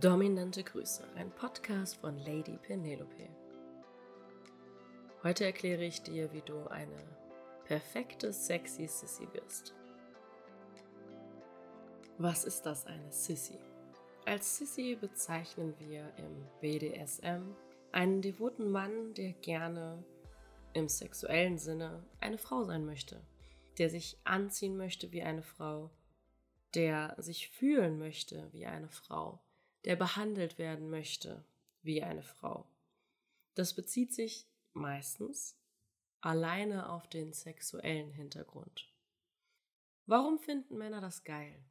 Dominante Grüße, ein Podcast von Lady Penelope. Heute erkläre ich dir, wie du eine perfekte sexy Sissy wirst. Was ist das, eine Sissy? Als Sissy bezeichnen wir im BDSM einen devoten Mann, der gerne im sexuellen Sinne eine Frau sein möchte, der sich anziehen möchte wie eine Frau, der sich fühlen möchte wie eine Frau, der behandelt werden möchte wie eine Frau. Das bezieht sich meistens alleine auf den sexuellen Hintergrund. Warum finden Männer das geil?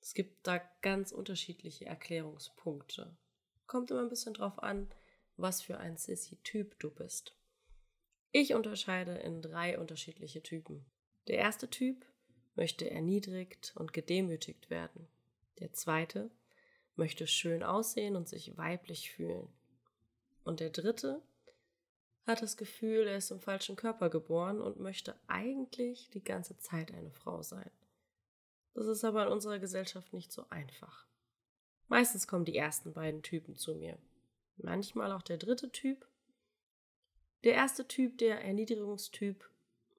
Es gibt da ganz unterschiedliche Erklärungspunkte. Kommt immer ein bisschen drauf an, was für ein Sissy-Typ du bist. Ich unterscheide in drei unterschiedliche Typen. Der erste Typ möchte erniedrigt und gedemütigt werden. Der zweite möchte schön aussehen und sich weiblich fühlen. Und der dritte hat das Gefühl, er ist im falschen Körper geboren und möchte eigentlich die ganze Zeit eine Frau sein. Das ist aber in unserer Gesellschaft nicht so einfach. Meistens kommen die ersten beiden Typen zu mir. Manchmal auch der dritte Typ. Der erste Typ, der Erniedrigungstyp,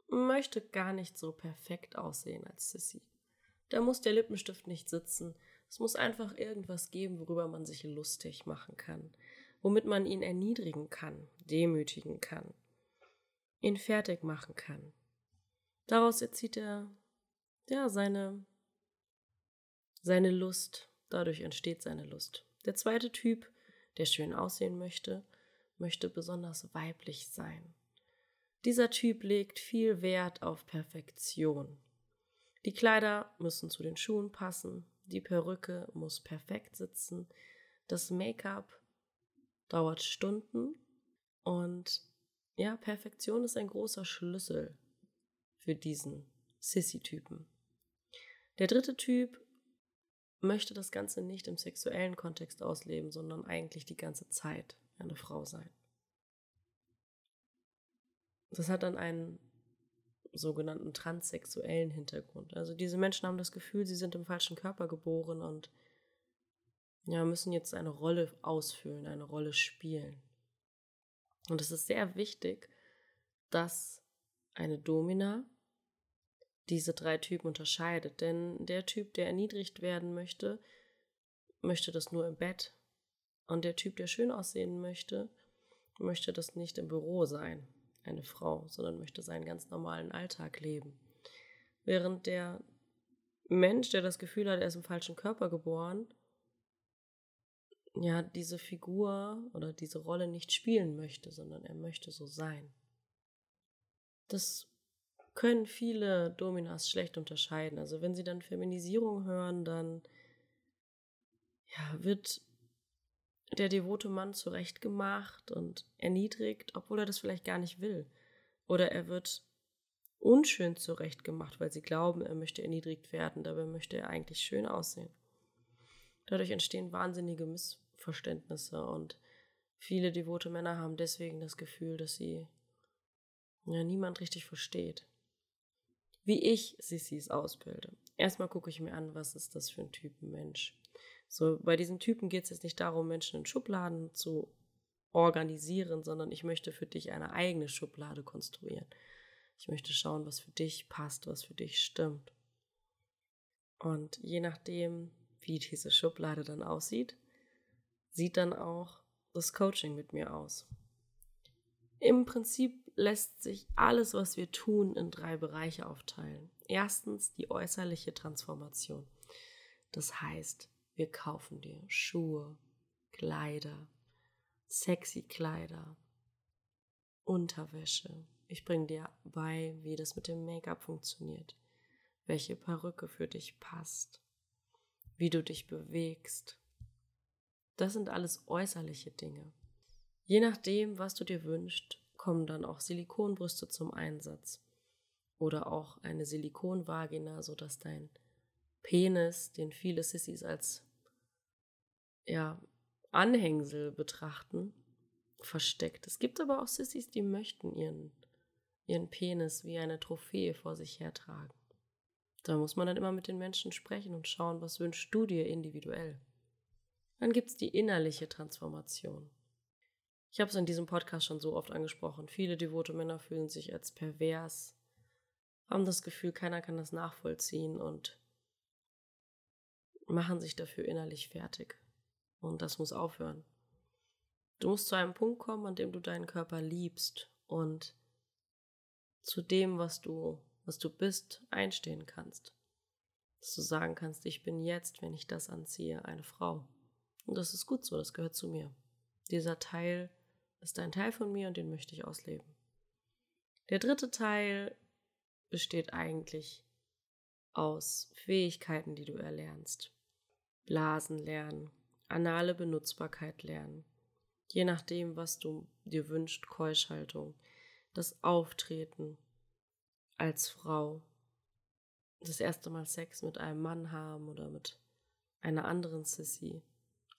möchte gar nicht so perfekt aussehen als Sissy. Da muss der Lippenstift nicht sitzen, es muss einfach irgendwas geben, worüber man sich lustig machen kann, womit man ihn erniedrigen kann, demütigen kann, ihn fertig machen kann. Daraus erzieht er ja seine seine Lust, dadurch entsteht seine Lust. Der zweite Typ, der schön aussehen möchte, möchte besonders weiblich sein. Dieser Typ legt viel Wert auf Perfektion. Die Kleider müssen zu den Schuhen passen, die Perücke muss perfekt sitzen. Das Make-up dauert Stunden. Und ja, Perfektion ist ein großer Schlüssel für diesen Sissy-Typen. Der dritte Typ möchte das Ganze nicht im sexuellen Kontext ausleben, sondern eigentlich die ganze Zeit eine Frau sein. Das hat dann einen sogenannten transsexuellen Hintergrund. Also diese Menschen haben das Gefühl, sie sind im falschen Körper geboren und ja, müssen jetzt eine Rolle ausfüllen, eine Rolle spielen. Und es ist sehr wichtig, dass eine Domina diese drei Typen unterscheidet. Denn der Typ, der erniedrigt werden möchte, möchte das nur im Bett. Und der Typ, der schön aussehen möchte, möchte das nicht im Büro sein eine Frau, sondern möchte seinen ganz normalen Alltag leben. Während der Mensch, der das Gefühl hat, er ist im falschen Körper geboren, ja, diese Figur oder diese Rolle nicht spielen möchte, sondern er möchte so sein. Das können viele Dominas schlecht unterscheiden. Also wenn sie dann Feminisierung hören, dann ja, wird der devote Mann zurechtgemacht und erniedrigt, obwohl er das vielleicht gar nicht will. Oder er wird unschön zurechtgemacht, weil sie glauben, er möchte erniedrigt werden, dabei möchte er eigentlich schön aussehen. Dadurch entstehen wahnsinnige Missverständnisse und viele devote Männer haben deswegen das Gefühl, dass sie ja, niemand richtig versteht. Wie ich Sissis ausbilde. Erstmal gucke ich mir an, was ist das für ein Typen Mensch. So, bei diesen Typen geht es jetzt nicht darum, Menschen in Schubladen zu organisieren, sondern ich möchte für dich eine eigene Schublade konstruieren. Ich möchte schauen, was für dich passt, was für dich stimmt. Und je nachdem, wie diese Schublade dann aussieht, sieht dann auch das Coaching mit mir aus. Im Prinzip lässt sich alles, was wir tun, in drei Bereiche aufteilen. Erstens die äußerliche Transformation. Das heißt, wir kaufen dir Schuhe, Kleider, sexy Kleider, Unterwäsche. Ich bringe dir bei, wie das mit dem Make-up funktioniert, welche Perücke für dich passt, wie du dich bewegst. Das sind alles äußerliche Dinge. Je nachdem, was du dir wünschst, kommen dann auch Silikonbrüste zum Einsatz oder auch eine Silikonvagina, sodass dein Penis, den viele Sissys als ja, Anhängsel betrachten, versteckt. Es gibt aber auch Sissys, die möchten ihren, ihren Penis wie eine Trophäe vor sich hertragen. Da muss man dann immer mit den Menschen sprechen und schauen, was wünschst du dir individuell. Dann gibt es die innerliche Transformation. Ich habe es in diesem Podcast schon so oft angesprochen. Viele devote Männer fühlen sich als pervers, haben das Gefühl, keiner kann das nachvollziehen und machen sich dafür innerlich fertig. Und das muss aufhören. Du musst zu einem Punkt kommen, an dem du deinen Körper liebst und zu dem, was du, was du bist, einstehen kannst. Dass du sagen kannst, ich bin jetzt, wenn ich das anziehe, eine Frau. Und das ist gut so, das gehört zu mir. Dieser Teil ist ein Teil von mir und den möchte ich ausleben. Der dritte Teil besteht eigentlich aus Fähigkeiten, die du erlernst. Blasen lernen, anale Benutzbarkeit lernen, je nachdem, was du dir wünschst, Keuschhaltung, das Auftreten als Frau, das erste Mal Sex mit einem Mann haben oder mit einer anderen Sissy,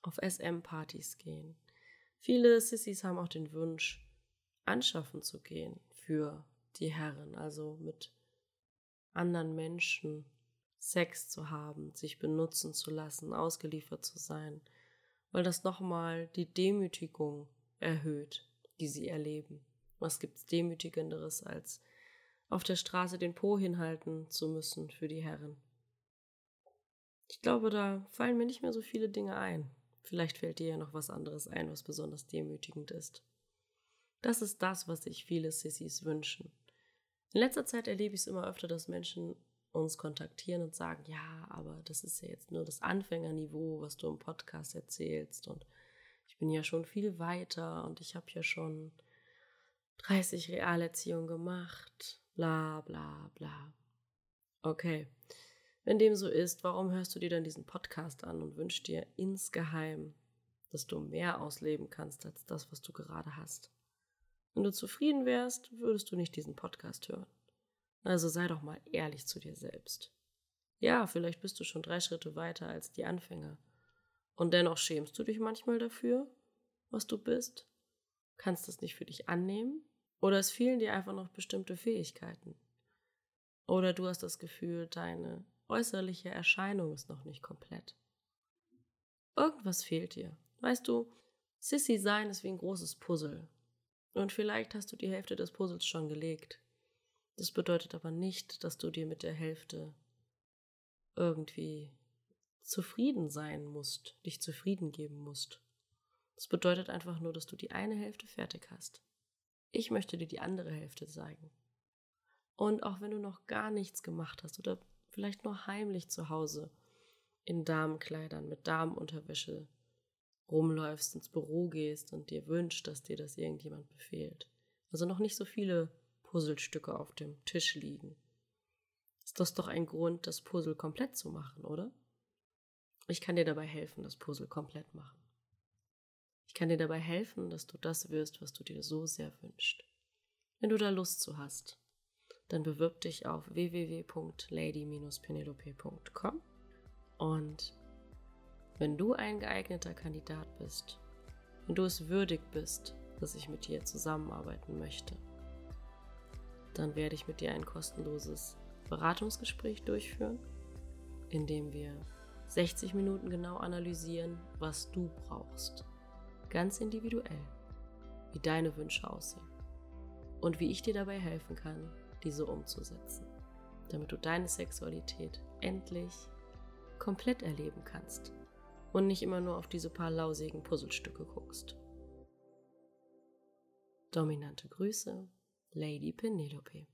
auf SM-Partys gehen. Viele Sissys haben auch den Wunsch, anschaffen zu gehen für die Herren, also mit anderen Menschen Sex zu haben, sich benutzen zu lassen, ausgeliefert zu sein, weil das nochmal die Demütigung erhöht, die sie erleben. Was gibt's demütigenderes, als auf der Straße den Po hinhalten zu müssen für die Herren? Ich glaube, da fallen mir nicht mehr so viele Dinge ein. Vielleicht fällt dir ja noch was anderes ein, was besonders demütigend ist. Das ist das, was sich viele Sissys wünschen. In letzter Zeit erlebe ich es immer öfter, dass Menschen uns kontaktieren und sagen, ja, aber das ist ja jetzt nur das Anfängerniveau, was du im Podcast erzählst und ich bin ja schon viel weiter und ich habe ja schon 30 Realerziehung gemacht, bla bla bla. Okay, wenn dem so ist, warum hörst du dir dann diesen Podcast an und wünschst dir insgeheim, dass du mehr ausleben kannst als das, was du gerade hast? Wenn du zufrieden wärst, würdest du nicht diesen Podcast hören. Also sei doch mal ehrlich zu dir selbst. Ja, vielleicht bist du schon drei Schritte weiter als die Anfänger. Und dennoch schämst du dich manchmal dafür, was du bist? Kannst es nicht für dich annehmen? Oder es fehlen dir einfach noch bestimmte Fähigkeiten? Oder du hast das Gefühl, deine äußerliche Erscheinung ist noch nicht komplett. Irgendwas fehlt dir. Weißt du, Sissy sein ist wie ein großes Puzzle. Und vielleicht hast du die Hälfte des Puzzles schon gelegt. Das bedeutet aber nicht, dass du dir mit der Hälfte irgendwie zufrieden sein musst, dich zufrieden geben musst. Das bedeutet einfach nur, dass du die eine Hälfte fertig hast. Ich möchte dir die andere Hälfte zeigen. Und auch wenn du noch gar nichts gemacht hast oder vielleicht nur heimlich zu Hause in Damenkleidern mit Damenunterwäsche rumläufst, ins Büro gehst und dir wünscht, dass dir das irgendjemand befehlt. Also noch nicht so viele Puzzlestücke auf dem Tisch liegen. Ist das doch ein Grund, das Puzzle komplett zu machen, oder? Ich kann dir dabei helfen, das Puzzle komplett machen. Ich kann dir dabei helfen, dass du das wirst, was du dir so sehr wünschst. Wenn du da Lust zu hast, dann bewirb dich auf www.lady-penelope.com und wenn du ein geeigneter Kandidat bist, wenn du es würdig bist, dass ich mit dir zusammenarbeiten möchte, dann werde ich mit dir ein kostenloses Beratungsgespräch durchführen, in dem wir 60 Minuten genau analysieren, was du brauchst. Ganz individuell, wie deine Wünsche aussehen und wie ich dir dabei helfen kann, diese umzusetzen, damit du deine Sexualität endlich komplett erleben kannst und nicht immer nur auf diese paar lausigen Puzzlestücke guckst. Dominante Grüße, Lady Penelope.